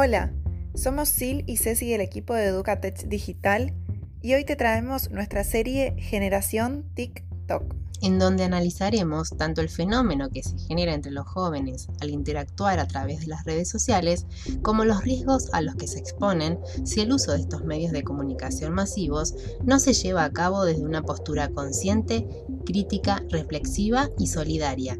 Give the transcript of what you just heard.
Hola, somos Sil y Ceci del equipo de Educatech Digital y hoy te traemos nuestra serie Generación TikTok. En donde analizaremos tanto el fenómeno que se genera entre los jóvenes al interactuar a través de las redes sociales, como los riesgos a los que se exponen si el uso de estos medios de comunicación masivos no se lleva a cabo desde una postura consciente, crítica, reflexiva y solidaria.